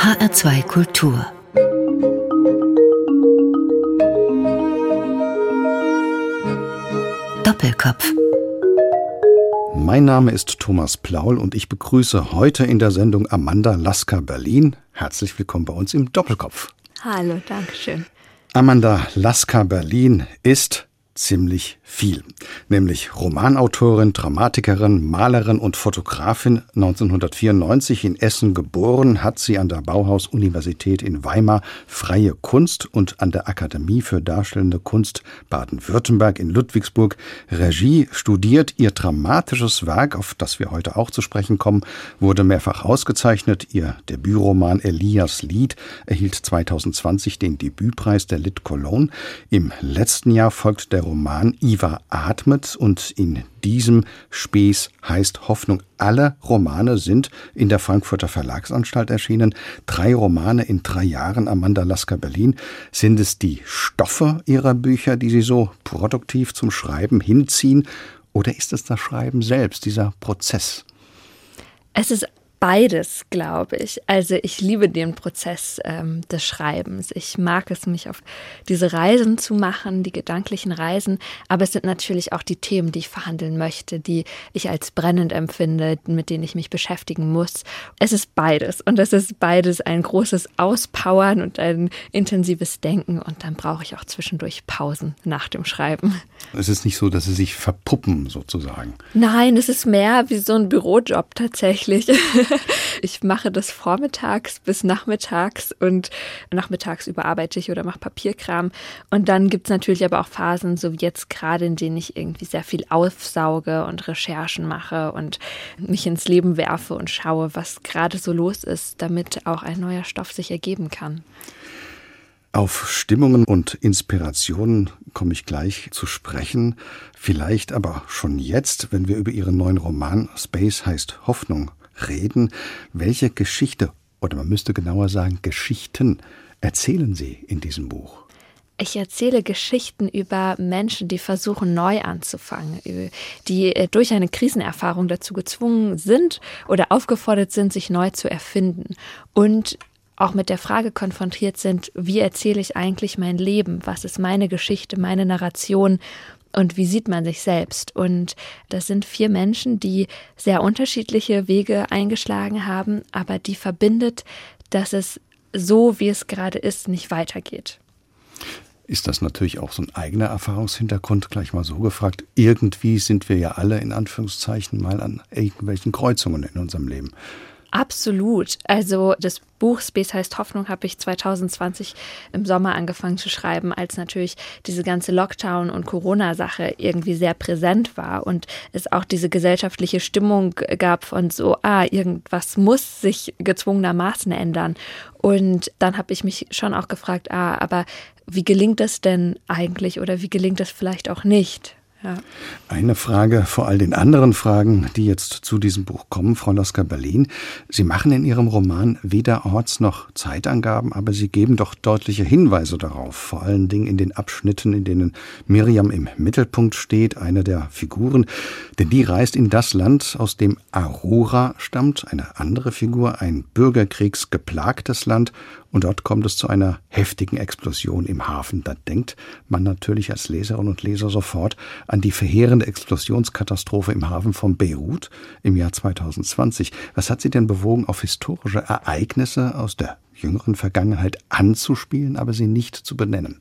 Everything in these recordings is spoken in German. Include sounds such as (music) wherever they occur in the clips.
HR2 Kultur Doppelkopf mein Name ist Thomas Plaul und ich begrüße heute in der Sendung Amanda Lasker Berlin. Herzlich willkommen bei uns im Doppelkopf. Hallo, danke schön. Amanda Lasker Berlin ist ziemlich viel. Nämlich Romanautorin, Dramatikerin, Malerin und Fotografin. 1994 in Essen geboren, hat sie an der Bauhaus-Universität in Weimar freie Kunst und an der Akademie für Darstellende Kunst Baden-Württemberg in Ludwigsburg Regie studiert. Ihr dramatisches Werk, auf das wir heute auch zu sprechen kommen, wurde mehrfach ausgezeichnet. Ihr Debütroman Elias Lied erhielt 2020 den Debütpreis der Lit Cologne. Im letzten Jahr folgt der Roman Iva atmet und in diesem Spieß heißt Hoffnung. Alle Romane sind in der Frankfurter Verlagsanstalt erschienen. Drei Romane in drei Jahren, Amanda Lasker Berlin. Sind es die Stoffe Ihrer Bücher, die Sie so produktiv zum Schreiben hinziehen? Oder ist es das Schreiben selbst, dieser Prozess? Es ist beides, glaube ich. Also ich liebe den Prozess ähm, des Schreibens. Ich mag es, mich auf diese Reisen zu machen, die gedanklichen Reisen. Aber es sind natürlich auch die Themen, die ich verhandeln möchte, die ich als brennend empfinde, mit denen ich mich beschäftigen muss. Es ist beides. Und es ist beides ein großes Auspowern und ein intensives Denken. Und dann brauche ich auch zwischendurch Pausen nach dem Schreiben. Es ist nicht so, dass sie sich verpuppen sozusagen. Nein, es ist mehr wie so ein Bürojob tatsächlich. (laughs) (laughs) ich mache das vormittags bis nachmittags und nachmittags überarbeite ich oder mache Papierkram. Und dann gibt es natürlich aber auch Phasen, so wie jetzt gerade, in denen ich irgendwie sehr viel aufsauge und Recherchen mache und mich ins Leben werfe und schaue, was gerade so los ist, damit auch ein neuer Stoff sich ergeben kann. Auf Stimmungen und Inspirationen komme ich gleich zu sprechen. Vielleicht aber schon jetzt, wenn wir über Ihren neuen Roman Space heißt Hoffnung reden. Welche Geschichte, oder man müsste genauer sagen Geschichten, erzählen Sie in diesem Buch? Ich erzähle Geschichten über Menschen, die versuchen, neu anzufangen, die äh, durch eine Krisenerfahrung dazu gezwungen sind oder aufgefordert sind, sich neu zu erfinden und auch mit der Frage konfrontiert sind, wie erzähle ich eigentlich mein Leben? Was ist meine Geschichte, meine Narration? Und wie sieht man sich selbst. Und das sind vier Menschen, die sehr unterschiedliche Wege eingeschlagen haben, aber die verbindet, dass es so, wie es gerade ist, nicht weitergeht. Ist das natürlich auch so ein eigener Erfahrungshintergrund, gleich mal so gefragt. Irgendwie sind wir ja alle in Anführungszeichen mal an irgendwelchen Kreuzungen in unserem Leben. Absolut. Also das Buch Space heißt Hoffnung habe ich 2020 im Sommer angefangen zu schreiben, als natürlich diese ganze Lockdown- und Corona-Sache irgendwie sehr präsent war und es auch diese gesellschaftliche Stimmung gab von so, ah, irgendwas muss sich gezwungenermaßen ändern. Und dann habe ich mich schon auch gefragt, ah, aber wie gelingt das denn eigentlich oder wie gelingt das vielleicht auch nicht? Ja. Eine Frage vor all den anderen Fragen, die jetzt zu diesem Buch kommen, Frau Loska Berlin. Sie machen in Ihrem Roman weder Orts- noch Zeitangaben, aber Sie geben doch deutliche Hinweise darauf, vor allen Dingen in den Abschnitten, in denen Miriam im Mittelpunkt steht, eine der Figuren. Denn die reist in das Land, aus dem Aurora stammt, eine andere Figur, ein bürgerkriegsgeplagtes Land, und dort kommt es zu einer heftigen Explosion im Hafen. Da denkt man natürlich als Leserin und Leser sofort an die verheerende Explosionskatastrophe im Hafen von Beirut im Jahr 2020. Was hat Sie denn bewogen, auf historische Ereignisse aus der jüngeren Vergangenheit anzuspielen, aber sie nicht zu benennen?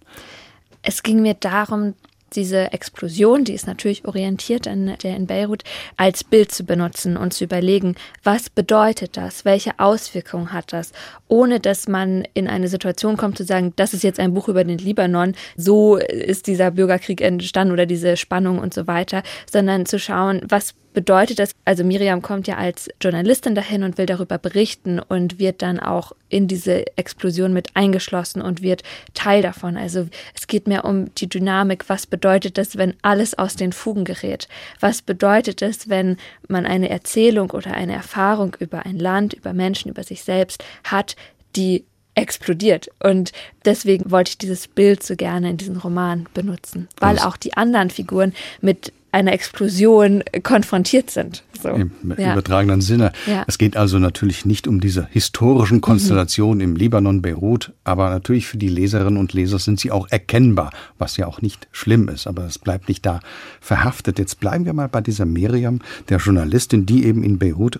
Es ging mir darum, diese Explosion, die ist natürlich orientiert an der in Beirut, als Bild zu benutzen und zu überlegen, was bedeutet das, welche Auswirkungen hat das, ohne dass man in eine Situation kommt zu sagen, das ist jetzt ein Buch über den Libanon, so ist dieser Bürgerkrieg entstanden oder diese Spannung und so weiter, sondern zu schauen, was bedeutet das, also Miriam kommt ja als Journalistin dahin und will darüber berichten und wird dann auch in diese Explosion mit eingeschlossen und wird Teil davon. Also es geht mehr um die Dynamik. Was bedeutet das, wenn alles aus den Fugen gerät? Was bedeutet es, wenn man eine Erzählung oder eine Erfahrung über ein Land, über Menschen, über sich selbst hat, die explodiert. Und deswegen wollte ich dieses Bild so gerne in diesem Roman benutzen, weil auch die anderen Figuren mit einer Explosion konfrontiert sind. So. Im ja. übertragenen Sinne. Ja. Es geht also natürlich nicht um diese historischen Konstellationen mhm. im Libanon, Beirut, aber natürlich für die Leserinnen und Leser sind sie auch erkennbar, was ja auch nicht schlimm ist, aber es bleibt nicht da verhaftet. Jetzt bleiben wir mal bei dieser Miriam, der Journalistin, die eben in Beirut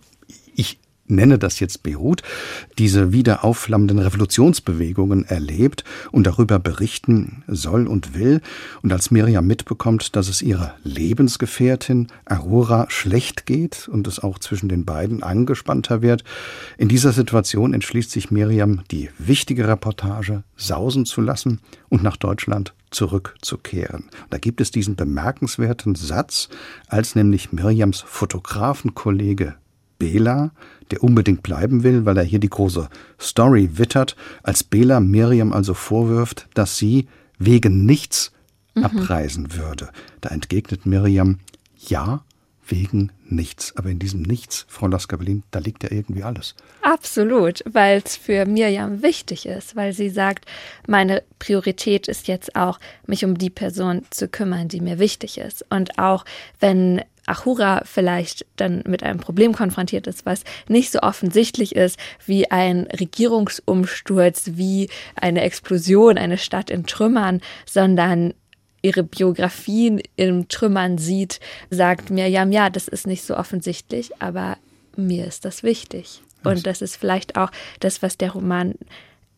ich nenne das jetzt Beirut, diese wieder aufflammenden Revolutionsbewegungen erlebt und darüber berichten soll und will. Und als Miriam mitbekommt, dass es ihrer Lebensgefährtin Aurora schlecht geht und es auch zwischen den beiden angespannter wird, in dieser Situation entschließt sich Miriam, die wichtige Reportage sausen zu lassen und nach Deutschland zurückzukehren. Da gibt es diesen bemerkenswerten Satz, als nämlich Miriams Fotografenkollege Bela, der unbedingt bleiben will, weil er hier die große Story wittert, als Bela Miriam also vorwirft, dass sie wegen nichts mhm. abreisen würde. Da entgegnet Miriam, ja, wegen nichts. Aber in diesem Nichts, Frau Lasker-Berlin, da liegt ja irgendwie alles. Absolut, weil es für Miriam wichtig ist, weil sie sagt, meine Priorität ist jetzt auch, mich um die Person zu kümmern, die mir wichtig ist. Und auch wenn Ahura vielleicht dann mit einem Problem konfrontiert ist, was nicht so offensichtlich ist wie ein Regierungsumsturz, wie eine Explosion, eine Stadt in Trümmern, sondern ihre Biografien in Trümmern sieht, sagt Mirjam, ja, das ist nicht so offensichtlich, aber mir ist das wichtig. Und das ist vielleicht auch das, was der Roman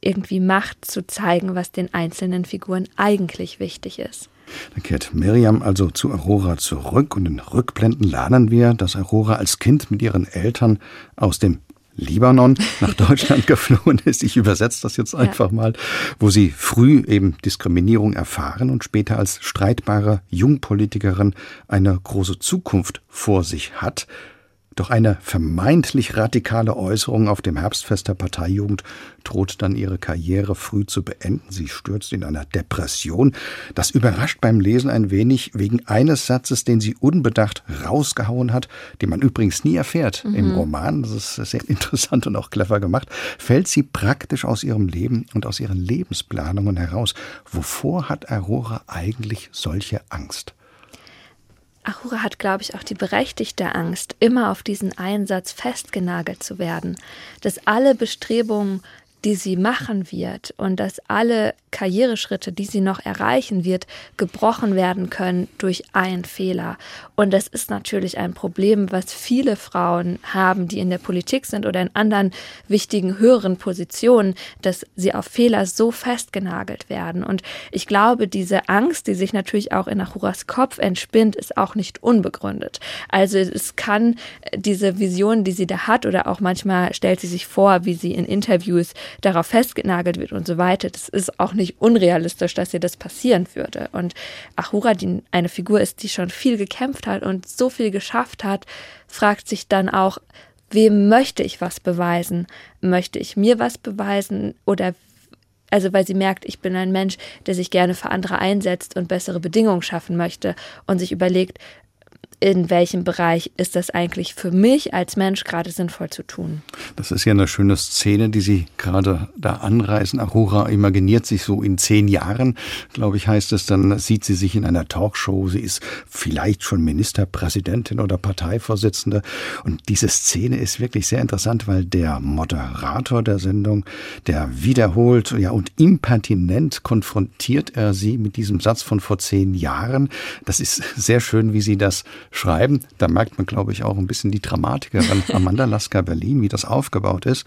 irgendwie macht, zu zeigen, was den einzelnen Figuren eigentlich wichtig ist. Da kehrt Miriam also zu Aurora zurück und in Rückblenden lernen wir, dass Aurora als Kind mit ihren Eltern aus dem Libanon (laughs) nach Deutschland geflohen ist. Ich übersetze das jetzt einfach mal, wo sie früh eben Diskriminierung erfahren und später als streitbare Jungpolitikerin eine große Zukunft vor sich hat. Doch eine vermeintlich radikale Äußerung auf dem Herbstfest der Parteijugend droht dann ihre Karriere früh zu beenden. Sie stürzt in einer Depression. Das überrascht beim Lesen ein wenig wegen eines Satzes, den sie unbedacht rausgehauen hat, den man übrigens nie erfährt mhm. im Roman. Das ist sehr (laughs) interessant und auch clever gemacht. Fällt sie praktisch aus ihrem Leben und aus ihren Lebensplanungen heraus. Wovor hat Aurora eigentlich solche Angst? Ahura hat, glaube ich, auch die berechtigte Angst, immer auf diesen Einsatz festgenagelt zu werden, dass alle Bestrebungen die sie machen wird und dass alle Karriereschritte, die sie noch erreichen wird, gebrochen werden können durch einen Fehler. Und das ist natürlich ein Problem, was viele Frauen haben, die in der Politik sind oder in anderen wichtigen höheren Positionen, dass sie auf Fehler so festgenagelt werden. Und ich glaube, diese Angst, die sich natürlich auch in Achuras Kopf entspinnt, ist auch nicht unbegründet. Also es kann diese Vision, die sie da hat, oder auch manchmal stellt sie sich vor, wie sie in Interviews darauf festgenagelt wird und so weiter, das ist auch nicht unrealistisch, dass ihr das passieren würde. Und Ahura, die eine Figur ist, die schon viel gekämpft hat und so viel geschafft hat, fragt sich dann auch, wem möchte ich was beweisen? Möchte ich mir was beweisen oder also weil sie merkt, ich bin ein Mensch, der sich gerne für andere einsetzt und bessere Bedingungen schaffen möchte und sich überlegt, in welchem Bereich ist das eigentlich für mich als Mensch gerade sinnvoll zu tun. Das ist ja eine schöne Szene, die Sie gerade da anreißen. Aurora imaginiert sich so in zehn Jahren, glaube ich, heißt es, dann sieht sie sich in einer Talkshow. Sie ist vielleicht schon Ministerpräsidentin oder Parteivorsitzende. Und diese Szene ist wirklich sehr interessant, weil der Moderator der Sendung, der wiederholt ja, und impertinent konfrontiert er sie mit diesem Satz von vor zehn Jahren. Das ist sehr schön, wie sie das schreiben. Da merkt man, glaube ich, auch ein bisschen die Dramatikerin (laughs) Amanda Lasker Berlin, wie das aufgebaut ist.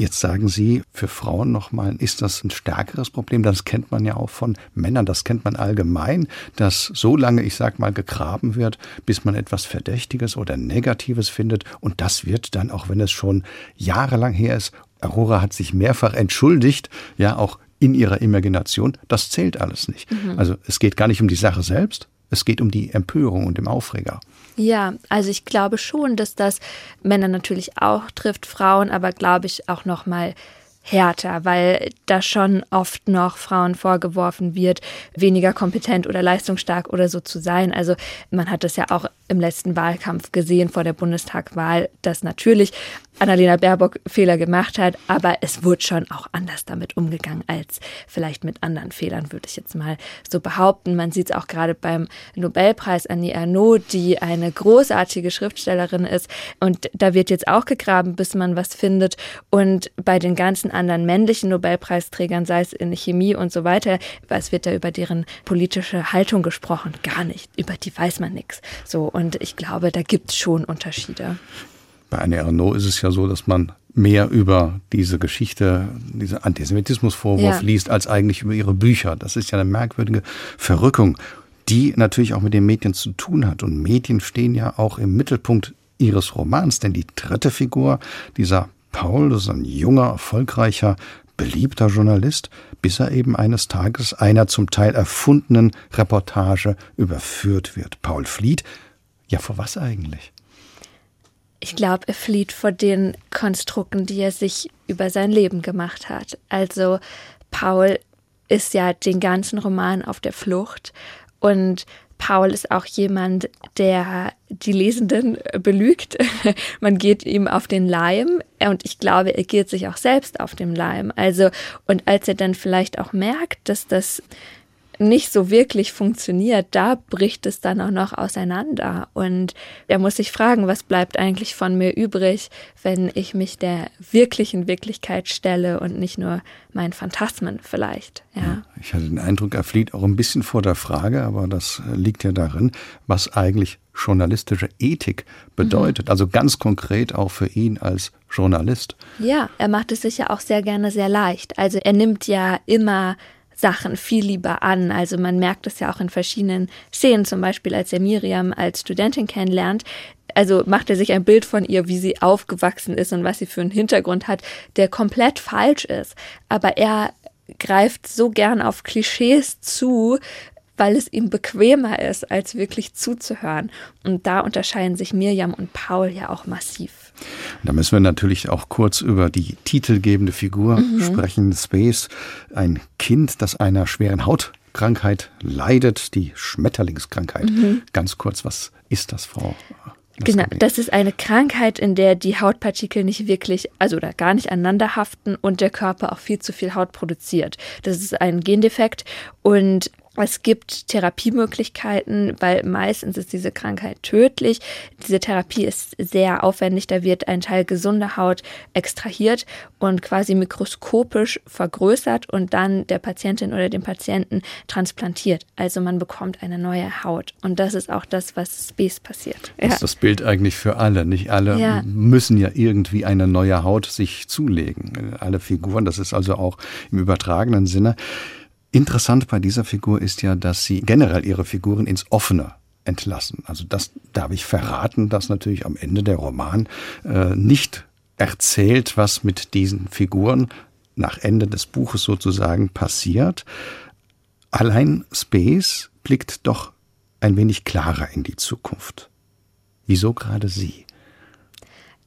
Jetzt sagen Sie, für Frauen nochmal, ist das ein stärkeres Problem? Das kennt man ja auch von Männern, das kennt man allgemein, dass so lange, ich sag mal, gegraben wird, bis man etwas Verdächtiges oder Negatives findet. Und das wird dann, auch wenn es schon jahrelang her ist, Aurora hat sich mehrfach entschuldigt, ja, auch in ihrer Imagination, das zählt alles nicht. Mhm. Also es geht gar nicht um die Sache selbst, es geht um die Empörung und den Aufreger. Ja, also ich glaube schon, dass das Männer natürlich auch trifft, Frauen, aber glaube ich auch noch mal härter, weil da schon oft noch Frauen vorgeworfen wird, weniger kompetent oder leistungsstark oder so zu sein. Also man hat das ja auch im letzten Wahlkampf gesehen vor der Bundestagwahl, dass natürlich Annalena Baerbock Fehler gemacht hat, aber es wurde schon auch anders damit umgegangen als vielleicht mit anderen Fehlern, würde ich jetzt mal so behaupten. Man sieht es auch gerade beim Nobelpreis Annie Ernaux, die eine großartige Schriftstellerin ist und da wird jetzt auch gegraben, bis man was findet und bei den ganzen anderen männlichen Nobelpreisträgern, sei es in Chemie und so weiter, was wird da über deren politische Haltung gesprochen? Gar nicht. Über die weiß man nichts. So und ich glaube, da gibt es schon Unterschiede. Bei Anne Ernaux ist es ja so, dass man mehr über diese Geschichte, diese Antisemitismusvorwurf ja. liest, als eigentlich über ihre Bücher. Das ist ja eine merkwürdige Verrückung, die natürlich auch mit den Medien zu tun hat. Und Medien stehen ja auch im Mittelpunkt ihres Romans, denn die dritte Figur, dieser Paul, das ist ein junger, erfolgreicher, beliebter Journalist, bis er eben eines Tages einer zum Teil erfundenen Reportage überführt wird. Paul flieht. Ja, vor was eigentlich? Ich glaube, er flieht vor den Konstrukten, die er sich über sein Leben gemacht hat. Also Paul ist ja den ganzen Roman auf der Flucht und Paul ist auch jemand, der die Lesenden belügt. (laughs) Man geht ihm auf den Leim und ich glaube, er geht sich auch selbst auf den Leim. Also, und als er dann vielleicht auch merkt, dass das nicht so wirklich funktioniert, da bricht es dann auch noch auseinander. Und er muss sich fragen, was bleibt eigentlich von mir übrig, wenn ich mich der wirklichen Wirklichkeit stelle und nicht nur meinen Phantasmen vielleicht. Ja. Ich hatte den Eindruck, er flieht auch ein bisschen vor der Frage, aber das liegt ja darin, was eigentlich journalistische Ethik bedeutet. Mhm. Also ganz konkret auch für ihn als Journalist. Ja, er macht es sich ja auch sehr gerne sehr leicht. Also er nimmt ja immer Sachen viel lieber an. Also man merkt es ja auch in verschiedenen Szenen, zum Beispiel als er Miriam als Studentin kennenlernt. Also macht er sich ein Bild von ihr, wie sie aufgewachsen ist und was sie für einen Hintergrund hat, der komplett falsch ist. Aber er greift so gern auf Klischees zu, weil es ihm bequemer ist, als wirklich zuzuhören. Und da unterscheiden sich Mirjam und Paul ja auch massiv. Da müssen wir natürlich auch kurz über die titelgebende Figur mhm. sprechen. Space, ein Kind, das einer schweren Hautkrankheit leidet, die Schmetterlingskrankheit. Mhm. Ganz kurz, was ist das, Frau? Genau, das ist eine Krankheit, in der die Hautpartikel nicht wirklich, also oder gar nicht aneinander haften und der Körper auch viel zu viel Haut produziert. Das ist ein Gendefekt und es gibt Therapiemöglichkeiten, weil meistens ist diese Krankheit tödlich. Diese Therapie ist sehr aufwendig. Da wird ein Teil gesunder Haut extrahiert und quasi mikroskopisch vergrößert und dann der Patientin oder dem Patienten transplantiert. Also man bekommt eine neue Haut. Und das ist auch das, was Space passiert. Das ist das Bild eigentlich für alle. Nicht alle ja. müssen ja irgendwie eine neue Haut sich zulegen. Alle Figuren, das ist also auch im übertragenen Sinne. Interessant bei dieser Figur ist ja, dass sie generell ihre Figuren ins Offene entlassen. Also das darf ich verraten, dass natürlich am Ende der Roman äh, nicht erzählt, was mit diesen Figuren nach Ende des Buches sozusagen passiert. Allein Space blickt doch ein wenig klarer in die Zukunft. Wieso gerade sie?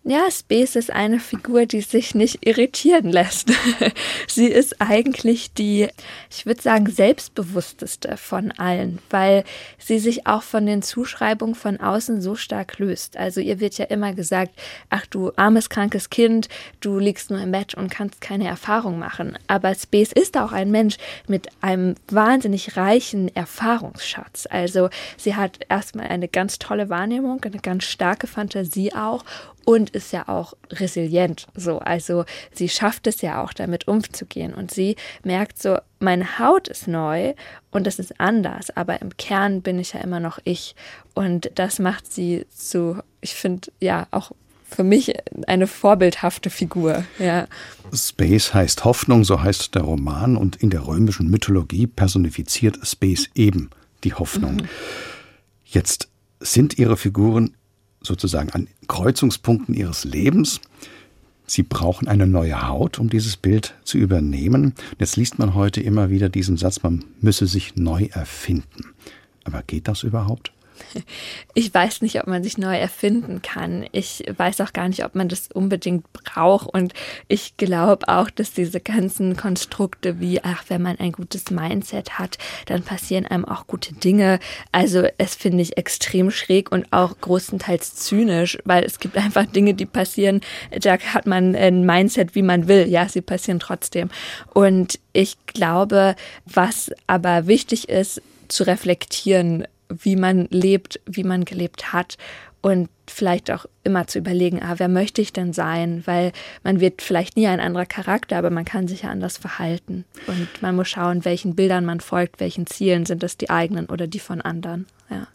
Ja, Space ist eine Figur, die sich nicht irritieren lässt. (laughs) Sie ist eigentlich die, ich würde sagen, selbstbewussteste von allen, weil sie sich auch von den Zuschreibungen von außen so stark löst. Also ihr wird ja immer gesagt, ach du armes, krankes Kind, du liegst nur im Bett und kannst keine Erfahrung machen. Aber Space ist auch ein Mensch mit einem wahnsinnig reichen Erfahrungsschatz. Also sie hat erstmal eine ganz tolle Wahrnehmung, eine ganz starke Fantasie auch und ist ja auch resilient. So, also sie schafft es ja auch damit umzugehen und sie merkt so, meine Haut ist neu und das ist anders, aber im Kern bin ich ja immer noch ich und das macht sie zu, ich finde ja auch für mich eine vorbildhafte Figur. Ja. Space heißt Hoffnung, so heißt der Roman und in der römischen Mythologie personifiziert Space eben die Hoffnung. Mhm. Jetzt sind ihre Figuren sozusagen an Kreuzungspunkten ihres Lebens. Sie brauchen eine neue Haut, um dieses Bild zu übernehmen. Jetzt liest man heute immer wieder diesen Satz, man müsse sich neu erfinden. Aber geht das überhaupt? (laughs) Ich weiß nicht, ob man sich neu erfinden kann. Ich weiß auch gar nicht, ob man das unbedingt braucht. Und ich glaube auch, dass diese ganzen Konstrukte wie, ach, wenn man ein gutes Mindset hat, dann passieren einem auch gute Dinge. Also es finde ich extrem schräg und auch großenteils zynisch, weil es gibt einfach Dinge, die passieren, da hat man ein Mindset, wie man will. Ja, sie passieren trotzdem. Und ich glaube, was aber wichtig ist, zu reflektieren, wie man lebt, wie man gelebt hat und vielleicht auch immer zu überlegen, ah, wer möchte ich denn sein? Weil man wird vielleicht nie ein anderer Charakter, aber man kann sich ja anders verhalten. Und man muss schauen, welchen Bildern man folgt, welchen Zielen sind es die eigenen oder die von anderen. Ja.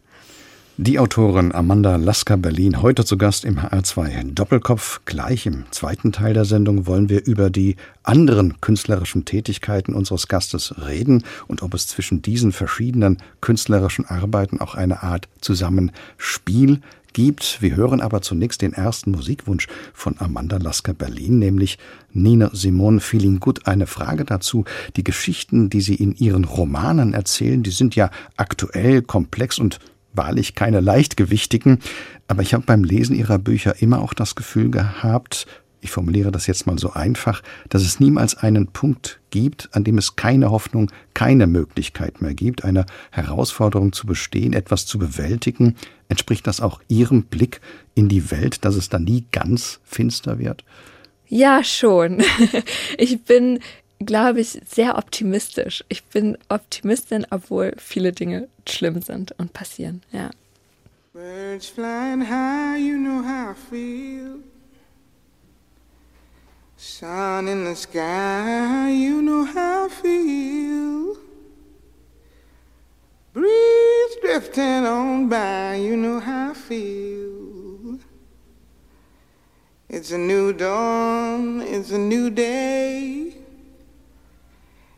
Die Autorin Amanda Lasker Berlin heute zu Gast im HR2 Doppelkopf. Gleich im zweiten Teil der Sendung wollen wir über die anderen künstlerischen Tätigkeiten unseres Gastes reden und ob es zwischen diesen verschiedenen künstlerischen Arbeiten auch eine Art Zusammenspiel gibt. Wir hören aber zunächst den ersten Musikwunsch von Amanda Lasker Berlin, nämlich Nina Simone Feeling Good. Eine Frage dazu. Die Geschichten, die sie in ihren Romanen erzählen, die sind ja aktuell, komplex und wahrlich keine leichtgewichtigen, aber ich habe beim Lesen ihrer Bücher immer auch das Gefühl gehabt, ich formuliere das jetzt mal so einfach, dass es niemals einen Punkt gibt, an dem es keine Hoffnung, keine Möglichkeit mehr gibt, eine Herausforderung zu bestehen, etwas zu bewältigen. Entspricht das auch Ihrem Blick in die Welt, dass es da nie ganz finster wird? Ja, schon. (laughs) Ich bin glaube ich, sehr optimistisch. Ich bin Optimistin, obwohl viele Dinge schlimm sind und passieren, ja. Birds flying high, you know how I feel. Sun in the sky, you know how I feel. Breeze drifting on by, you know how I feel. It's a new dawn, it's a new day.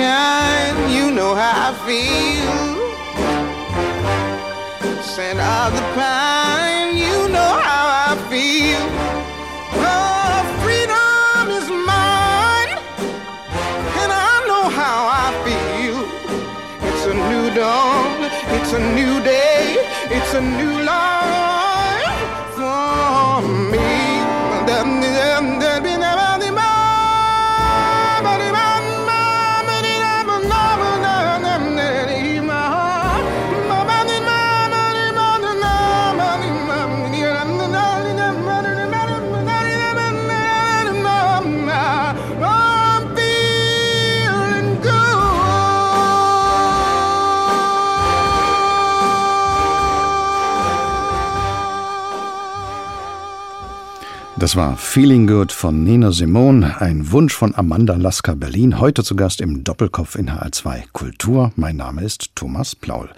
When you know how I feel. Scent of the pine, you know how I feel. Oh, freedom is mine, and I know how I feel. It's a new dawn, it's a new day, it's a new life Das war Feeling Good von Nina Simone, ein Wunsch von Amanda Lasker Berlin, heute zu Gast im Doppelkopf in HR2 Kultur. Mein Name ist Thomas Plaul.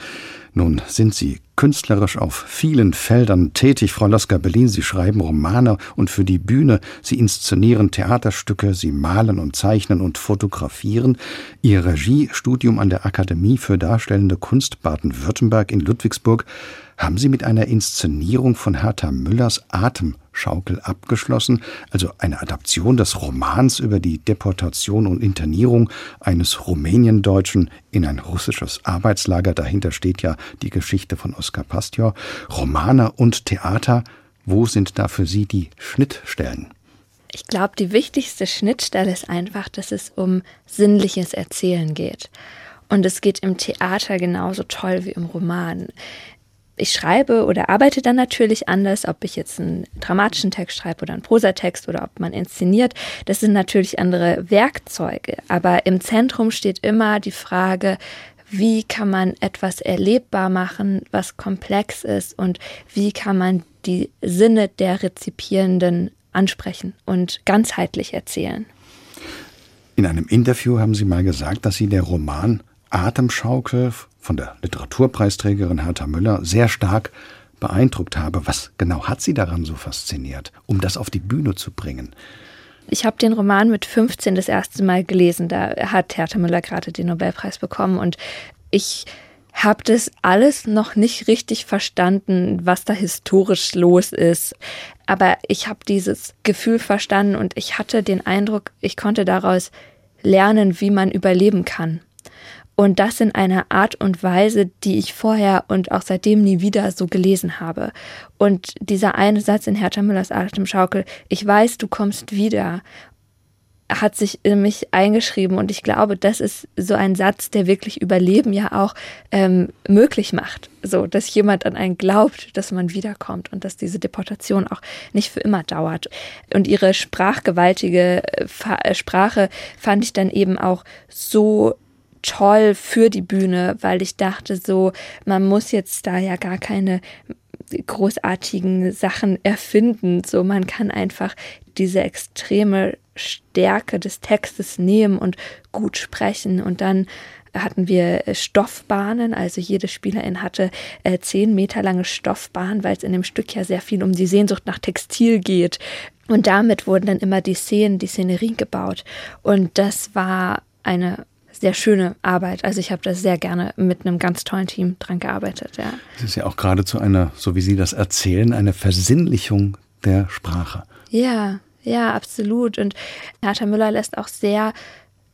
Nun sind Sie künstlerisch auf vielen Feldern tätig, Frau Lasker Berlin. Sie schreiben Romane und für die Bühne. Sie inszenieren Theaterstücke. Sie malen und zeichnen und fotografieren. Ihr Regiestudium an der Akademie für Darstellende Kunst Baden-Württemberg in Ludwigsburg haben Sie mit einer Inszenierung von Hertha Müllers Atemschaukel abgeschlossen, also eine Adaption des Romans über die Deportation und Internierung eines Rumäniendeutschen in ein russisches Arbeitslager. Dahinter steht ja die Geschichte von Oskar Pastior. Romane und Theater, wo sind da für Sie die Schnittstellen? Ich glaube, die wichtigste Schnittstelle ist einfach, dass es um sinnliches Erzählen geht. Und es geht im Theater genauso toll wie im Roman ich schreibe oder arbeite dann natürlich anders, ob ich jetzt einen dramatischen Text schreibe oder einen Prosatext oder ob man inszeniert. Das sind natürlich andere Werkzeuge. Aber im Zentrum steht immer die Frage, wie kann man etwas erlebbar machen, was komplex ist und wie kann man die Sinne der Rezipierenden ansprechen und ganzheitlich erzählen. In einem Interview haben Sie mal gesagt, dass Sie der Roman Atemschaukel von der Literaturpreisträgerin Hertha Müller sehr stark beeindruckt habe. Was genau hat sie daran so fasziniert, um das auf die Bühne zu bringen? Ich habe den Roman mit 15 das erste Mal gelesen. Da hat Hertha Müller gerade den Nobelpreis bekommen und ich habe das alles noch nicht richtig verstanden, was da historisch los ist. Aber ich habe dieses Gefühl verstanden und ich hatte den Eindruck, ich konnte daraus lernen, wie man überleben kann. Und das in einer Art und Weise, die ich vorher und auch seitdem nie wieder so gelesen habe. Und dieser eine Satz in Hertha Müllers Atemschaukel, ich weiß, du kommst wieder, hat sich in mich eingeschrieben und ich glaube, das ist so ein Satz, der wirklich Überleben ja auch ähm, möglich macht. So, dass jemand an einen glaubt, dass man wiederkommt und dass diese Deportation auch nicht für immer dauert. Und ihre sprachgewaltige äh, Sprache fand ich dann eben auch so toll für die Bühne, weil ich dachte so, man muss jetzt da ja gar keine großartigen Sachen erfinden. So, man kann einfach diese extreme Stärke des Textes nehmen und gut sprechen und dann hatten wir Stoffbahnen, also jede Spielerin hatte äh, zehn Meter lange Stoffbahnen, weil es in dem Stück ja sehr viel um die Sehnsucht nach Textil geht. Und damit wurden dann immer die Szenen, die Szenerie gebaut. Und das war eine sehr schöne Arbeit. Also ich habe da sehr gerne mit einem ganz tollen Team dran gearbeitet. Ja. Es ist ja auch geradezu eine, so wie Sie das erzählen, eine Versinnlichung der Sprache. Ja, ja, absolut. Und Hertha Müller lässt auch sehr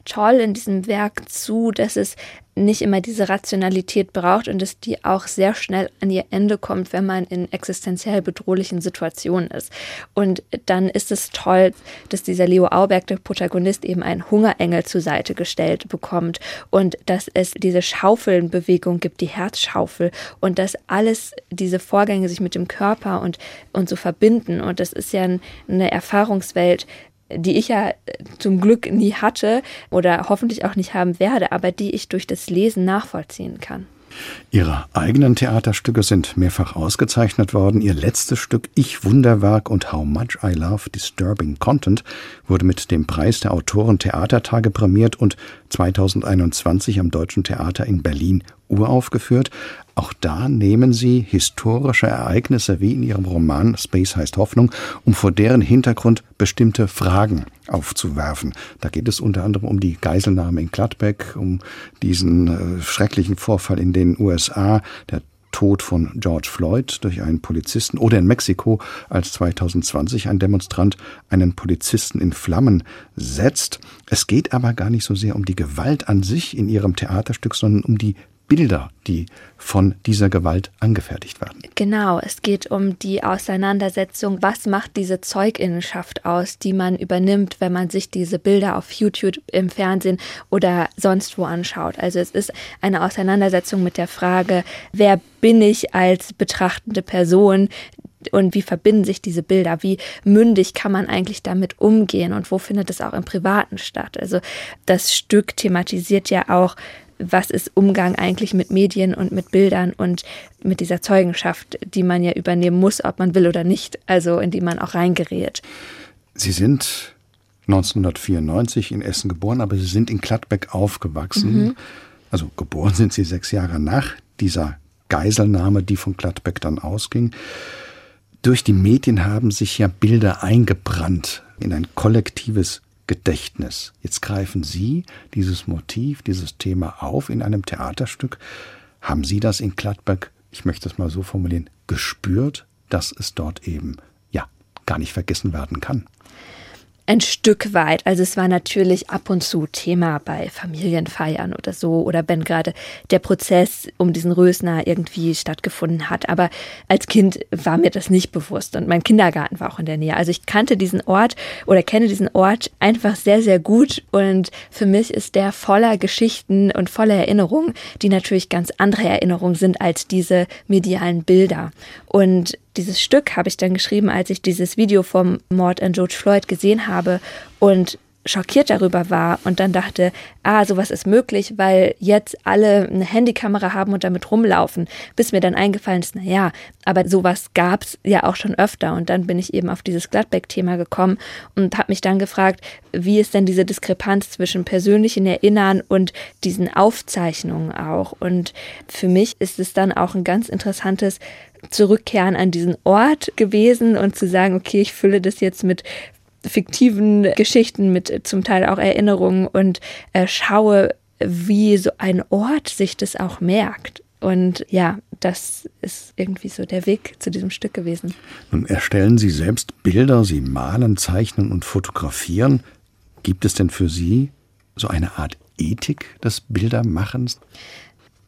toll in diesem Werk zu, dass es nicht immer diese Rationalität braucht und dass die auch sehr schnell an ihr Ende kommt, wenn man in existenziell bedrohlichen Situationen ist. Und dann ist es toll, dass dieser Leo Auberg, der Protagonist, eben einen Hungerengel zur Seite gestellt bekommt und dass es diese Schaufelnbewegung gibt, die Herzschaufel und dass alles diese Vorgänge sich mit dem Körper und, und so verbinden. Und das ist ja eine Erfahrungswelt, die ich ja äh, zum Glück nie hatte oder hoffentlich auch nicht haben werde, aber die ich durch das Lesen nachvollziehen kann. Ihre eigenen Theaterstücke sind mehrfach ausgezeichnet worden. Ihr letztes Stück Ich Wunderwerk und How Much I Love Disturbing Content wurde mit dem Preis der Autoren Theatertage prämiert und 2021 am Deutschen Theater in Berlin uraufgeführt. Auch da nehmen Sie historische Ereignisse wie in Ihrem Roman Space heißt Hoffnung, um vor deren Hintergrund bestimmte Fragen aufzuwerfen. Da geht es unter anderem um die Geiselnahme in Gladbeck, um diesen äh, schrecklichen Vorfall in den USA, der Tod von George Floyd durch einen Polizisten oder in Mexiko, als 2020 ein Demonstrant einen Polizisten in Flammen setzt. Es geht aber gar nicht so sehr um die Gewalt an sich in ihrem Theaterstück, sondern um die Bilder, die von dieser Gewalt angefertigt werden. Genau, es geht um die Auseinandersetzung, was macht diese Zeuginnenschaft aus, die man übernimmt, wenn man sich diese Bilder auf YouTube, im Fernsehen oder sonst wo anschaut. Also es ist eine Auseinandersetzung mit der Frage, wer bin ich als betrachtende Person, und wie verbinden sich diese Bilder? Wie mündig kann man eigentlich damit umgehen und wo findet es auch im Privaten statt? Also das Stück thematisiert ja auch was ist Umgang eigentlich mit Medien und mit Bildern und mit dieser Zeugenschaft, die man ja übernehmen muss, ob man will oder nicht, also in die man auch reingerät. Sie sind 1994 in Essen geboren, aber Sie sind in Gladbeck aufgewachsen. Mhm. Also geboren sind Sie sechs Jahre nach dieser Geiselnahme, die von Gladbeck dann ausging. Durch die Medien haben sich ja Bilder eingebrannt in ein kollektives Gedächtnis. Jetzt greifen Sie dieses Motiv, dieses Thema auf in einem Theaterstück. Haben Sie das in Gladbeck, ich möchte es mal so formulieren, gespürt, dass es dort eben ja gar nicht vergessen werden kann? Ein Stück weit. Also es war natürlich ab und zu Thema bei Familienfeiern oder so oder wenn gerade der Prozess um diesen Rösner irgendwie stattgefunden hat. Aber als Kind war mir das nicht bewusst und mein Kindergarten war auch in der Nähe. Also ich kannte diesen Ort oder kenne diesen Ort einfach sehr, sehr gut und für mich ist der voller Geschichten und voller Erinnerungen, die natürlich ganz andere Erinnerungen sind als diese medialen Bilder. Und dieses Stück habe ich dann geschrieben, als ich dieses Video vom Mord an George Floyd gesehen habe und schockiert darüber war und dann dachte, ah, sowas ist möglich, weil jetzt alle eine Handykamera haben und damit rumlaufen, bis mir dann eingefallen ist, na ja, aber sowas gab es ja auch schon öfter. Und dann bin ich eben auf dieses Gladbeck-Thema gekommen und habe mich dann gefragt, wie ist denn diese Diskrepanz zwischen persönlichen Erinnern und diesen Aufzeichnungen auch? Und für mich ist es dann auch ein ganz interessantes Zurückkehren an diesen Ort gewesen und zu sagen, okay, ich fülle das jetzt mit fiktiven Geschichten, mit zum Teil auch Erinnerungen und äh, schaue, wie so ein Ort sich das auch merkt. Und ja, das ist irgendwie so der Weg zu diesem Stück gewesen. Nun erstellen Sie selbst Bilder, Sie malen, zeichnen und fotografieren. Gibt es denn für Sie so eine Art Ethik des Bildermachens?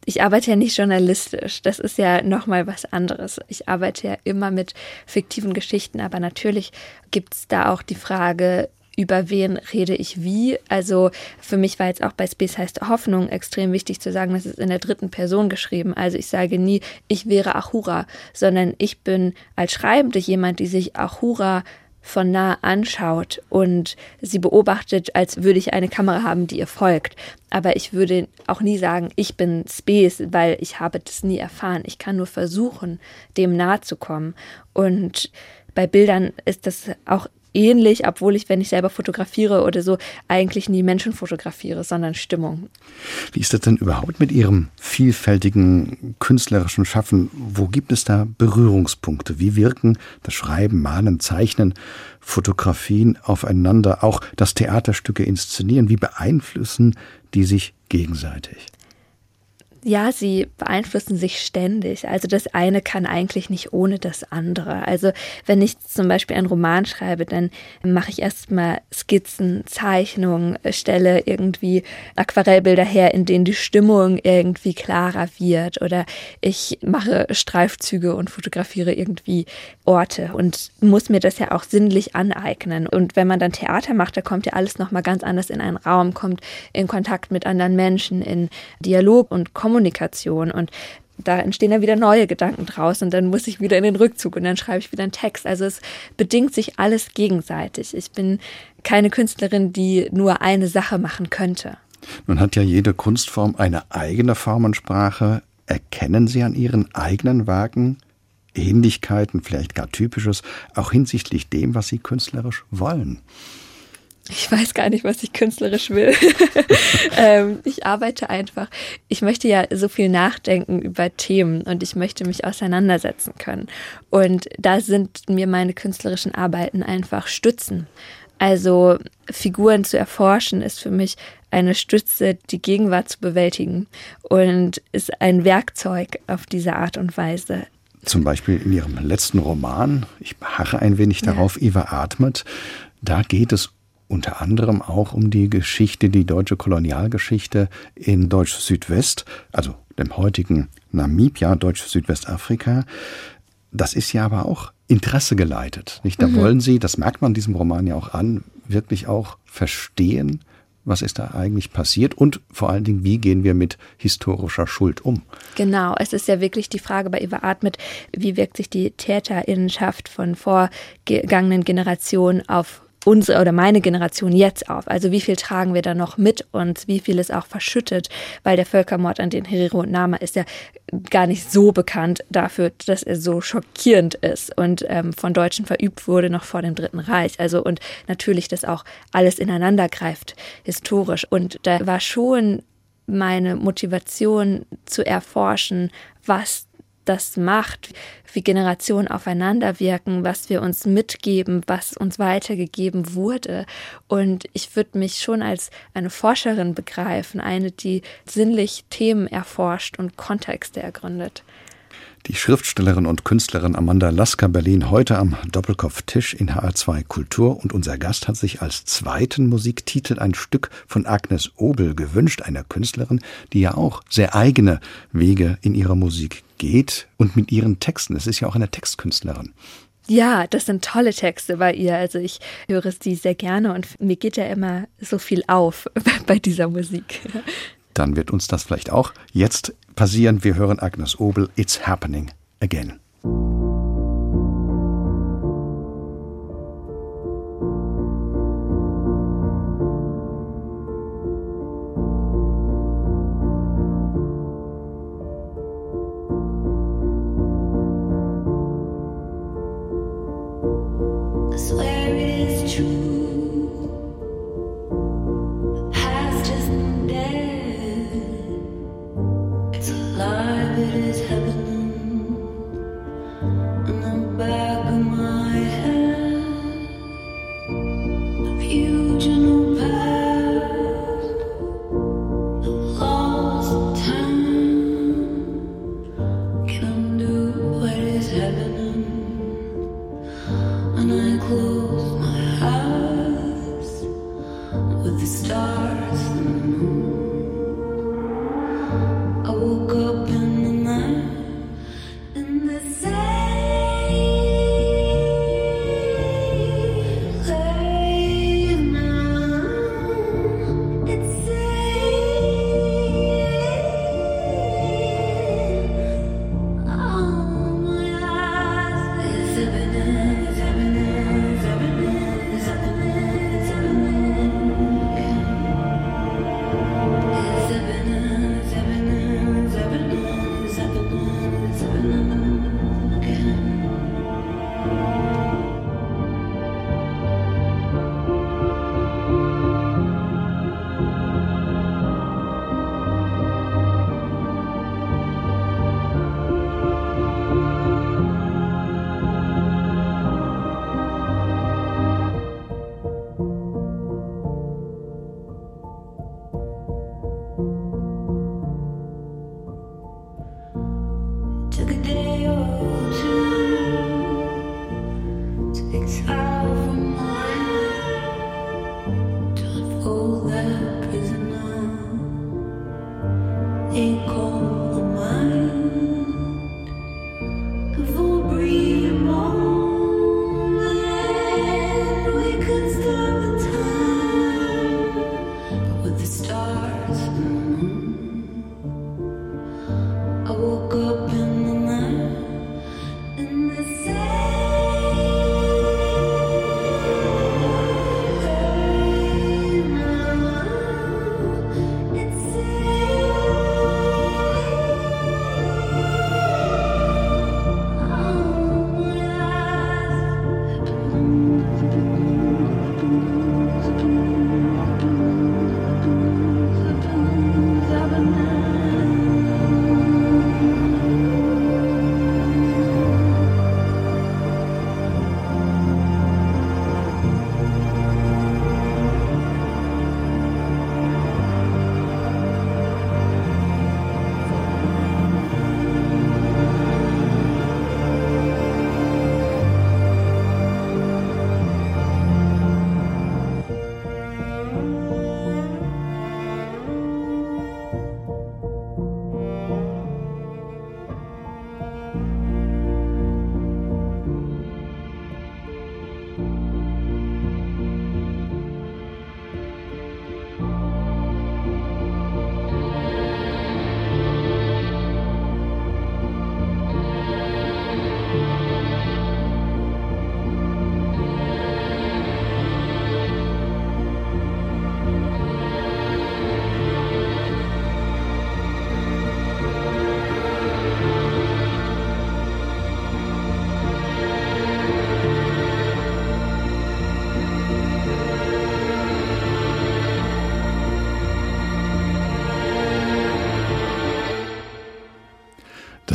Ich arbeite ja nicht journalistisch. Das ist ja nochmal was anderes. Ich arbeite ja immer mit fiktiven Geschichten, aber natürlich gibt es da auch die Frage, über wen rede ich wie. Also für mich war jetzt auch bei Space heißt Hoffnung extrem wichtig zu sagen, das ist in der dritten Person geschrieben. Also ich sage nie, ich wäre Ahura, sondern ich bin als Schreibende jemand, die sich Ahura von nah anschaut und sie beobachtet, als würde ich eine Kamera haben, die ihr folgt. Aber ich würde auch nie sagen, ich bin Space, weil ich habe das nie erfahren. Ich kann nur versuchen, dem nahe zu kommen. Und bei Bildern ist das auch ähnlich, obwohl ich, wenn ich selber fotografiere oder so, eigentlich nie Menschen fotografiere, sondern Stimmung. Wie ist das denn überhaupt mit Ihrem vielfältigen künstlerischen Schaffen? Wo gibt es da Berührungspunkte? Wie wirken das Schreiben, Malen, Zeichnen, Fotografien aufeinander, auch das Theaterstücke inszenieren? Wie beeinflussen die sich gegenseitig? Ja, sie beeinflussen sich ständig. Also das eine kann eigentlich nicht ohne das andere. Also wenn ich zum Beispiel einen Roman schreibe, dann mache ich erstmal Skizzen, Zeichnungen, stelle irgendwie Aquarellbilder her, in denen die Stimmung irgendwie klarer wird. Oder ich mache Streifzüge und fotografiere irgendwie Orte und muss mir das ja auch sinnlich aneignen. Und wenn man dann Theater macht, da kommt ja alles nochmal ganz anders in einen Raum, kommt in Kontakt mit anderen Menschen, in Dialog und Kommunikation Kommunikation und da entstehen dann wieder neue Gedanken draus und dann muss ich wieder in den Rückzug und dann schreibe ich wieder einen Text. Also es bedingt sich alles gegenseitig. Ich bin keine Künstlerin, die nur eine Sache machen könnte. Nun hat ja jede Kunstform eine eigene Formensprache. Erkennen Sie an Ihren eigenen Werken Ähnlichkeiten, vielleicht gar Typisches, auch hinsichtlich dem, was Sie künstlerisch wollen? Ich weiß gar nicht, was ich künstlerisch will. (laughs) ähm, ich arbeite einfach. Ich möchte ja so viel nachdenken über Themen und ich möchte mich auseinandersetzen können. Und da sind mir meine künstlerischen Arbeiten einfach Stützen. Also Figuren zu erforschen ist für mich eine Stütze, die Gegenwart zu bewältigen und ist ein Werkzeug auf diese Art und Weise. Zum Beispiel in Ihrem letzten Roman, ich beharre ein wenig darauf, ja. Eva atmet, da geht es unter anderem auch um die Geschichte, die deutsche Kolonialgeschichte in Deutsch-Südwest, also dem heutigen Namibia, Deutsch-Südwestafrika. Das ist ja aber auch Interesse geleitet. Nicht? Da mhm. wollen Sie, das merkt man diesem Roman ja auch an, wirklich auch verstehen, was ist da eigentlich passiert und vor allen Dingen, wie gehen wir mit historischer Schuld um? Genau, es ist ja wirklich die Frage bei Eva Atmet, wie wirkt sich die Täterinnenschaft von vorgegangenen Generationen auf unsere oder meine Generation jetzt auf? Also wie viel tragen wir da noch mit uns? Wie viel ist auch verschüttet? Weil der Völkermord an den Herero und Nama ist ja gar nicht so bekannt dafür, dass er so schockierend ist und ähm, von Deutschen verübt wurde noch vor dem Dritten Reich. Also und natürlich das auch alles ineinander greift historisch. Und da war schon meine Motivation zu erforschen, was das macht, wie Generationen aufeinander wirken, was wir uns mitgeben, was uns weitergegeben wurde. Und ich würde mich schon als eine Forscherin begreifen, eine, die sinnlich Themen erforscht und Kontexte ergründet. Die Schriftstellerin und Künstlerin Amanda Lasker Berlin heute am Doppelkopftisch in HR2 Kultur und unser Gast hat sich als zweiten Musiktitel ein Stück von Agnes Obel gewünscht, einer Künstlerin, die ja auch sehr eigene Wege in ihrer Musik geht und mit ihren Texten. Es ist ja auch eine Textkünstlerin. Ja, das sind tolle Texte bei ihr. Also ich höre sie sehr gerne und mir geht ja immer so viel auf (laughs) bei dieser Musik dann wird uns das vielleicht auch jetzt passieren. Wir hören Agnes Obel, It's Happening Again.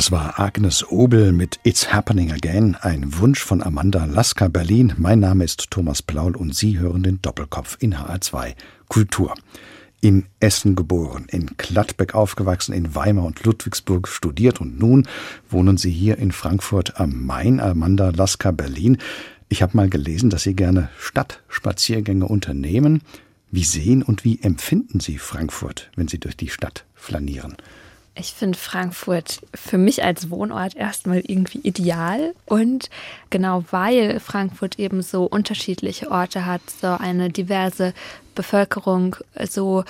Das war Agnes Obel mit It's Happening Again, ein Wunsch von Amanda Lasker Berlin. Mein Name ist Thomas Plaul und Sie hören den Doppelkopf in HR2 Kultur. In Essen geboren, in Gladbeck aufgewachsen, in Weimar und Ludwigsburg studiert und nun wohnen Sie hier in Frankfurt am Main, Amanda Lasker Berlin. Ich habe mal gelesen, dass Sie gerne Stadtspaziergänge unternehmen. Wie sehen und wie empfinden Sie Frankfurt, wenn Sie durch die Stadt flanieren? Ich finde Frankfurt für mich als Wohnort erstmal irgendwie ideal und genau weil Frankfurt eben so unterschiedliche Orte hat, so eine diverse Bevölkerung, so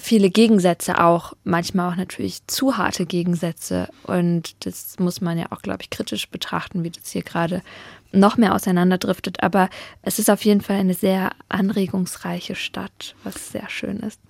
viele Gegensätze auch, manchmal auch natürlich zu harte Gegensätze und das muss man ja auch, glaube ich, kritisch betrachten, wie das hier gerade noch mehr auseinanderdriftet. Aber es ist auf jeden Fall eine sehr anregungsreiche Stadt, was sehr schön ist.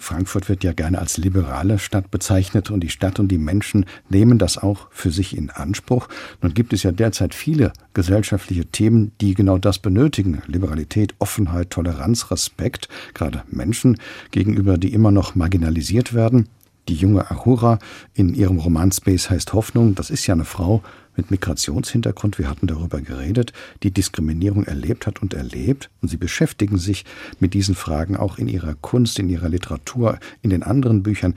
Frankfurt wird ja gerne als liberale Stadt bezeichnet und die Stadt und die Menschen nehmen das auch für sich in Anspruch. Nun gibt es ja derzeit viele gesellschaftliche Themen, die genau das benötigen. Liberalität, Offenheit, Toleranz, Respekt, gerade Menschen gegenüber, die immer noch marginalisiert werden. Die junge Ahura in ihrem Roman Space heißt Hoffnung, das ist ja eine Frau, mit Migrationshintergrund, wir hatten darüber geredet, die Diskriminierung erlebt hat und erlebt. Und Sie beschäftigen sich mit diesen Fragen auch in Ihrer Kunst, in Ihrer Literatur, in den anderen Büchern.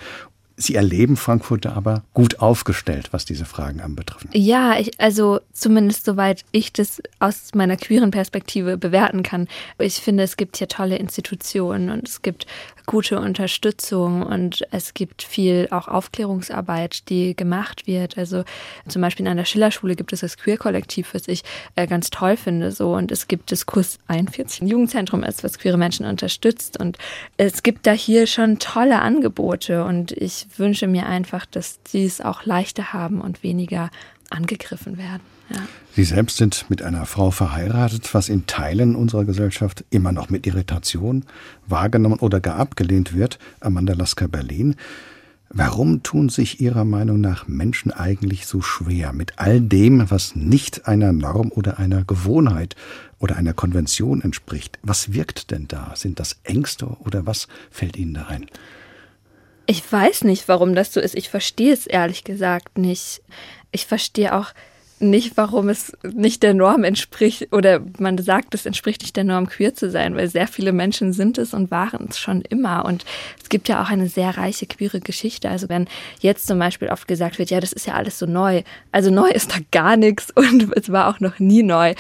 Sie erleben Frankfurter aber gut aufgestellt, was diese Fragen anbetrifft. Ja, ich, also zumindest soweit ich das aus meiner queeren Perspektive bewerten kann. Ich finde, es gibt hier tolle Institutionen und es gibt gute Unterstützung und es gibt viel auch Aufklärungsarbeit, die gemacht wird. Also zum Beispiel an der Schillerschule gibt es das Queer-Kollektiv, was ich äh, ganz toll finde. So und es gibt das Kurs 41, ein Jugendzentrum ist, was queere Menschen unterstützt und es gibt da hier schon tolle Angebote und ich wünsche mir einfach, dass die es auch leichter haben und weniger angegriffen werden. Ja. Sie selbst sind mit einer Frau verheiratet, was in Teilen unserer Gesellschaft immer noch mit Irritation wahrgenommen oder gar abgelehnt wird. Amanda Lasker Berlin. Warum tun sich Ihrer Meinung nach Menschen eigentlich so schwer mit all dem, was nicht einer Norm oder einer Gewohnheit oder einer Konvention entspricht? Was wirkt denn da? Sind das Ängste oder was fällt Ihnen da ein? Ich weiß nicht, warum das so ist. Ich verstehe es ehrlich gesagt nicht. Ich verstehe auch nicht, warum es nicht der Norm entspricht oder man sagt, es entspricht nicht der Norm, queer zu sein, weil sehr viele Menschen sind es und waren es schon immer. Und es gibt ja auch eine sehr reiche queere Geschichte. Also wenn jetzt zum Beispiel oft gesagt wird, ja, das ist ja alles so neu. Also neu ist da gar nichts (laughs) und es war auch noch nie neu.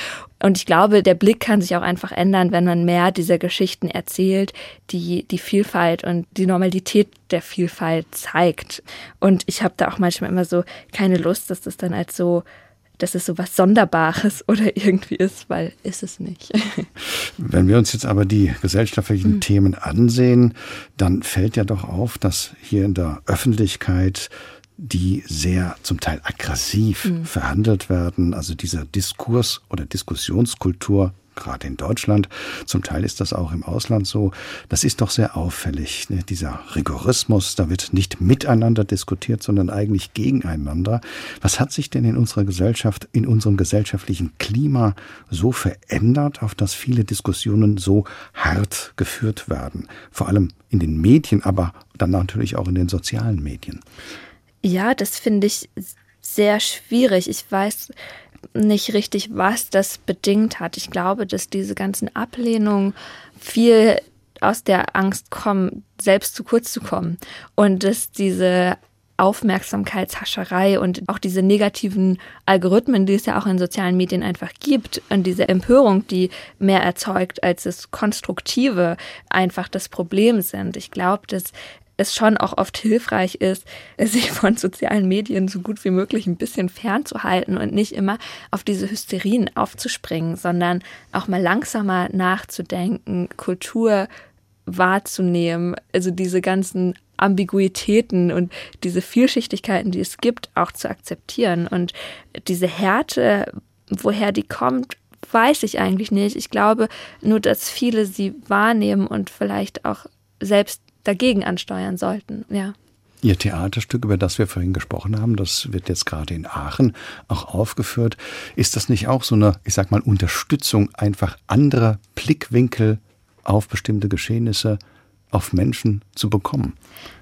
Und ich glaube, der Blick kann sich auch einfach ändern, wenn man mehr dieser Geschichten erzählt, die die Vielfalt und die Normalität der Vielfalt zeigt. Und ich habe da auch manchmal immer so keine Lust, dass das dann als so dass es so was Sonderbares (laughs) oder irgendwie ist, weil ist es nicht. (laughs) Wenn wir uns jetzt aber die gesellschaftlichen mhm. Themen ansehen, dann fällt ja doch auf, dass hier in der Öffentlichkeit die sehr zum Teil aggressiv mhm. verhandelt werden. Also dieser Diskurs oder Diskussionskultur gerade in Deutschland, zum Teil ist das auch im Ausland so, das ist doch sehr auffällig. Ne? Dieser Rigorismus, da wird nicht miteinander diskutiert, sondern eigentlich gegeneinander. Was hat sich denn in unserer Gesellschaft, in unserem gesellschaftlichen Klima so verändert, auf dass viele Diskussionen so hart geführt werden? Vor allem in den Medien, aber dann natürlich auch in den sozialen Medien. Ja, das finde ich sehr schwierig. Ich weiß nicht richtig, was das bedingt hat. Ich glaube, dass diese ganzen Ablehnungen viel aus der Angst kommen, selbst zu kurz zu kommen. Und dass diese Aufmerksamkeitshascherei und auch diese negativen Algorithmen, die es ja auch in sozialen Medien einfach gibt und diese Empörung, die mehr erzeugt als das Konstruktive, einfach das Problem sind. Ich glaube, dass es schon auch oft hilfreich ist, (laughs) sich von sozialen Medien so gut wie möglich ein bisschen fernzuhalten und nicht immer auf diese Hysterien aufzuspringen, sondern auch mal langsamer nachzudenken, Kultur wahrzunehmen, also diese ganzen Ambiguitäten und diese Vielschichtigkeiten, die es gibt, auch zu akzeptieren. Und diese Härte, woher die kommt, weiß ich eigentlich nicht. Ich glaube nur, dass viele sie wahrnehmen und vielleicht auch selbst dagegen ansteuern sollten. Ja. Ihr Theaterstück, über das wir vorhin gesprochen haben, das wird jetzt gerade in Aachen auch aufgeführt. Ist das nicht auch so eine, ich sag mal, Unterstützung einfach anderer Blickwinkel auf bestimmte Geschehnisse auf Menschen zu bekommen.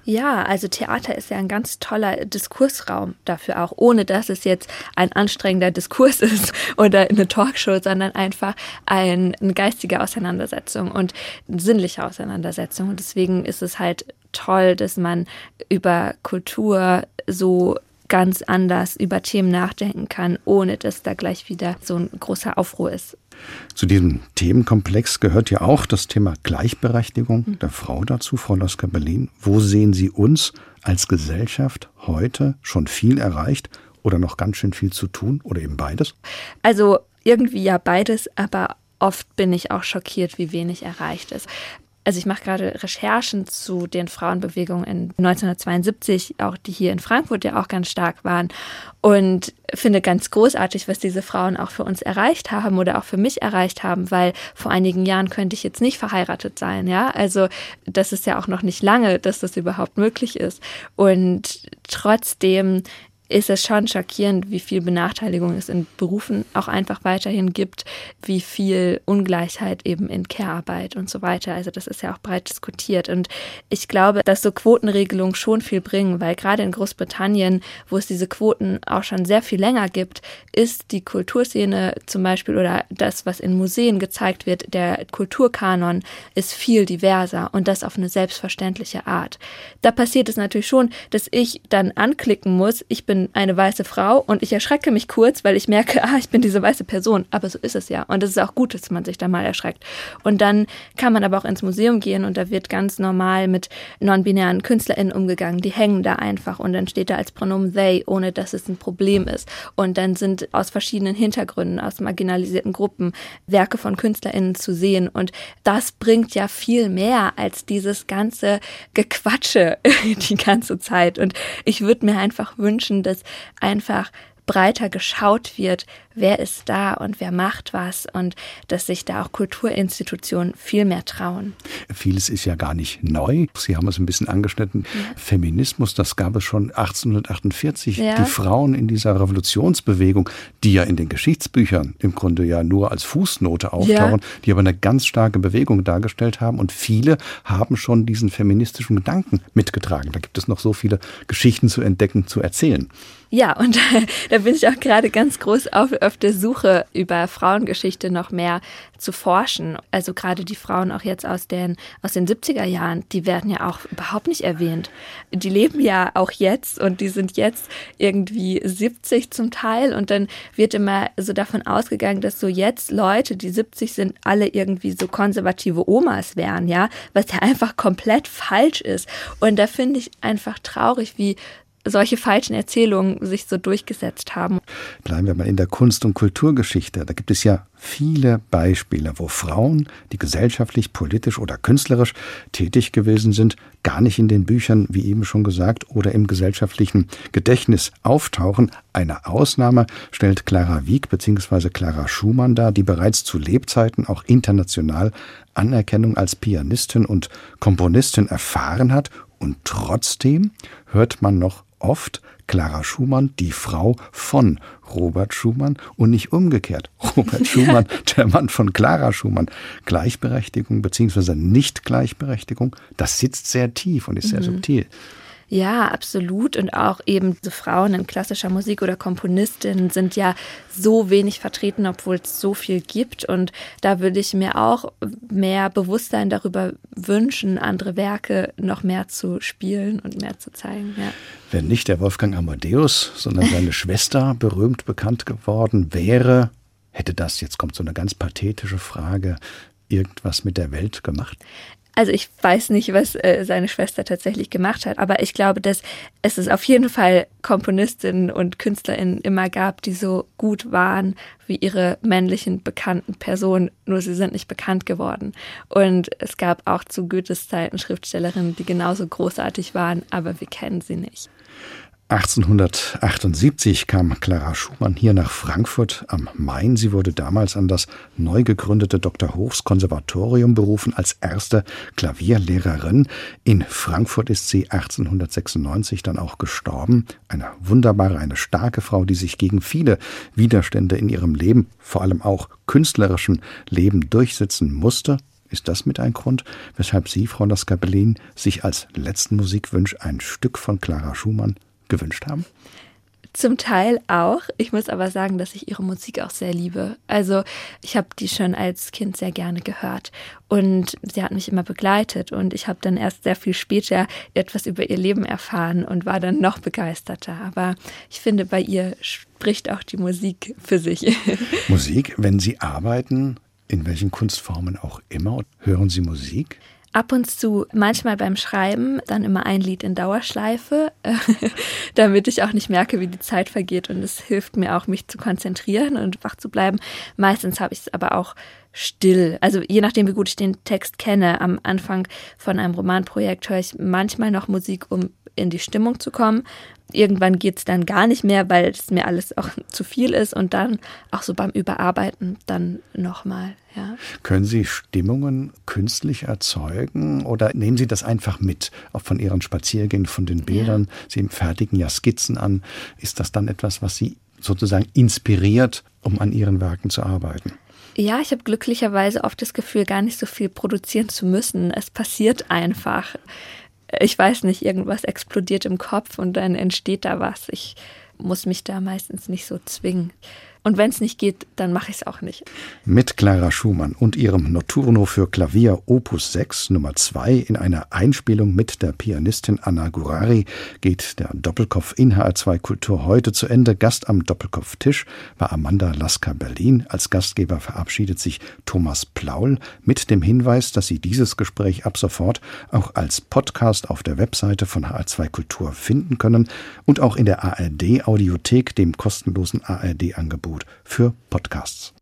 Ja, also Theater ist ja ein ganz toller Diskursraum dafür auch, ohne dass es jetzt ein anstrengender Diskurs (laughs) ist oder eine Talkshow, sondern einfach ein, eine geistige Auseinandersetzung und eine sinnliche Auseinandersetzung. Und deswegen ist es halt toll, dass man über Kultur so ganz anders über Themen nachdenken kann, ohne dass da gleich wieder so ein großer Aufruhr ist. Zu diesem Themenkomplex gehört ja auch das Thema Gleichberechtigung mhm. der Frau dazu, Frau Lasker-Berlin. Wo sehen Sie uns als Gesellschaft heute schon viel erreicht oder noch ganz schön viel zu tun oder eben beides? Also irgendwie ja beides, aber oft bin ich auch schockiert, wie wenig erreicht ist also ich mache gerade Recherchen zu den Frauenbewegungen in 1972, auch die hier in Frankfurt ja auch ganz stark waren und finde ganz großartig, was diese Frauen auch für uns erreicht haben oder auch für mich erreicht haben, weil vor einigen Jahren könnte ich jetzt nicht verheiratet sein, ja? Also das ist ja auch noch nicht lange, dass das überhaupt möglich ist und trotzdem ist es schon schockierend, wie viel Benachteiligung es in Berufen auch einfach weiterhin gibt, wie viel Ungleichheit eben in Care-Arbeit und so weiter. Also das ist ja auch breit diskutiert. Und ich glaube, dass so Quotenregelungen schon viel bringen, weil gerade in Großbritannien, wo es diese Quoten auch schon sehr viel länger gibt, ist die Kulturszene zum Beispiel oder das, was in Museen gezeigt wird, der Kulturkanon ist viel diverser und das auf eine selbstverständliche Art. Da passiert es natürlich schon, dass ich dann anklicken muss, ich bin eine weiße Frau und ich erschrecke mich kurz, weil ich merke, (laughs) ah, ich bin diese weiße Person. Aber so ist es ja. Und es ist auch gut, dass man sich da mal erschreckt. Und dann kann man aber auch ins Museum gehen und da wird ganz normal mit non-binären KünstlerInnen umgegangen. Die hängen da einfach und dann steht da als Pronomen they, ohne dass es ein Problem ist. Und dann sind aus verschiedenen Hintergründen, aus marginalisierten Gruppen Werke von KünstlerInnen zu sehen. Und das bringt ja viel mehr als dieses ganze Gequatsche (laughs) die ganze Zeit. Und ich würde mir einfach wünschen, dass einfach breiter geschaut wird, wer ist da und wer macht was und dass sich da auch Kulturinstitutionen viel mehr trauen. Vieles ist ja gar nicht neu. Sie haben es ein bisschen angeschnitten. Ja. Feminismus, das gab es schon 1848. Ja. Die Frauen in dieser Revolutionsbewegung, die ja in den Geschichtsbüchern im Grunde ja nur als Fußnote auftauchen, ja. die aber eine ganz starke Bewegung dargestellt haben und viele haben schon diesen feministischen Gedanken mitgetragen. Da gibt es noch so viele Geschichten zu entdecken, zu erzählen. Ja, und (laughs) da bin ich auch gerade ganz groß auf, auf der Suche über Frauengeschichte noch mehr zu forschen. Also gerade die Frauen auch jetzt aus den, aus den 70er Jahren, die werden ja auch überhaupt nicht erwähnt. Die leben ja auch jetzt und die sind jetzt irgendwie 70 zum Teil und dann wird immer so davon ausgegangen, dass so jetzt Leute, die 70 sind, alle irgendwie so konservative Omas wären, ja, was ja einfach komplett falsch ist. Und da finde ich einfach traurig, wie solche falschen Erzählungen sich so durchgesetzt haben. Bleiben wir mal in der Kunst- und Kulturgeschichte. Da gibt es ja viele Beispiele, wo Frauen, die gesellschaftlich, politisch oder künstlerisch tätig gewesen sind, gar nicht in den Büchern, wie eben schon gesagt, oder im gesellschaftlichen Gedächtnis auftauchen. Eine Ausnahme stellt Clara Wieck bzw. Clara Schumann dar, die bereits zu Lebzeiten auch international Anerkennung als Pianistin und Komponistin erfahren hat und trotzdem hört man noch oft Clara Schumann, die Frau von Robert Schumann und nicht umgekehrt. (laughs) Robert Schumann, der Mann von Clara Schumann. Gleichberechtigung bzw. Nicht-Gleichberechtigung, das sitzt sehr tief und ist sehr mhm. subtil. Ja, absolut. Und auch eben so Frauen in klassischer Musik oder Komponistinnen sind ja so wenig vertreten, obwohl es so viel gibt. Und da würde ich mir auch mehr Bewusstsein darüber wünschen, andere Werke noch mehr zu spielen und mehr zu zeigen. Ja. Wenn nicht der Wolfgang Amadeus, sondern seine (laughs) Schwester berühmt bekannt geworden wäre, hätte das, jetzt kommt so eine ganz pathetische Frage, irgendwas mit der Welt gemacht? Also ich weiß nicht, was äh, seine Schwester tatsächlich gemacht hat, aber ich glaube, dass es es auf jeden Fall Komponistinnen und Künstlerinnen immer gab, die so gut waren wie ihre männlichen bekannten Personen, nur sie sind nicht bekannt geworden. Und es gab auch zu Goethes Zeiten Schriftstellerinnen, die genauso großartig waren, aber wir kennen sie nicht. 1878 kam Clara Schumann hier nach Frankfurt am Main. Sie wurde damals an das neu gegründete Dr. Hochs Konservatorium berufen als erste Klavierlehrerin. In Frankfurt ist sie 1896 dann auch gestorben. Eine wunderbare, eine starke Frau, die sich gegen viele Widerstände in ihrem Leben, vor allem auch künstlerischen Leben durchsetzen musste Ist das mit ein Grund, weshalb Sie, Frau Lasker-Berlin, sich als letzten Musikwunsch ein Stück von Clara Schumann gewünscht haben? Zum Teil auch. Ich muss aber sagen, dass ich ihre Musik auch sehr liebe. Also ich habe die schon als Kind sehr gerne gehört und sie hat mich immer begleitet und ich habe dann erst sehr viel später etwas über ihr Leben erfahren und war dann noch begeisterter. Aber ich finde, bei ihr spricht auch die Musik für sich. Musik, wenn Sie arbeiten, in welchen Kunstformen auch immer, hören Sie Musik? Ab und zu, manchmal beim Schreiben, dann immer ein Lied in Dauerschleife, (laughs) damit ich auch nicht merke, wie die Zeit vergeht. Und es hilft mir auch, mich zu konzentrieren und wach zu bleiben. Meistens habe ich es aber auch still. Also je nachdem, wie gut ich den Text kenne. Am Anfang von einem Romanprojekt höre ich manchmal noch Musik, um in die Stimmung zu kommen. Irgendwann geht es dann gar nicht mehr, weil es mir alles auch (laughs) zu viel ist und dann auch so beim Überarbeiten dann nochmal. Ja. Können Sie Stimmungen künstlich erzeugen oder nehmen Sie das einfach mit, auch von Ihren Spaziergängen, von den Bildern? Ja. Sie fertigen ja Skizzen an. Ist das dann etwas, was Sie sozusagen inspiriert, um an Ihren Werken zu arbeiten? Ja, ich habe glücklicherweise oft das Gefühl, gar nicht so viel produzieren zu müssen. Es passiert einfach ich weiß nicht, irgendwas explodiert im Kopf und dann entsteht da was. Ich muss mich da meistens nicht so zwingen. Und wenn es nicht geht, dann mache ich es auch nicht. Mit Clara Schumann und ihrem Notturno für Klavier Opus 6 Nummer 2 in einer Einspielung mit der Pianistin Anna Gurari geht der Doppelkopf in HR2 Kultur heute zu Ende. Gast am Doppelkopftisch war Amanda Lasker Berlin. Als Gastgeber verabschiedet sich Thomas Plaul mit dem Hinweis, dass Sie dieses Gespräch ab sofort auch als Podcast auf der Webseite von HR2 Kultur finden können und auch in der ARD Audiothek, dem kostenlosen ARD Angebot gut für Podcasts.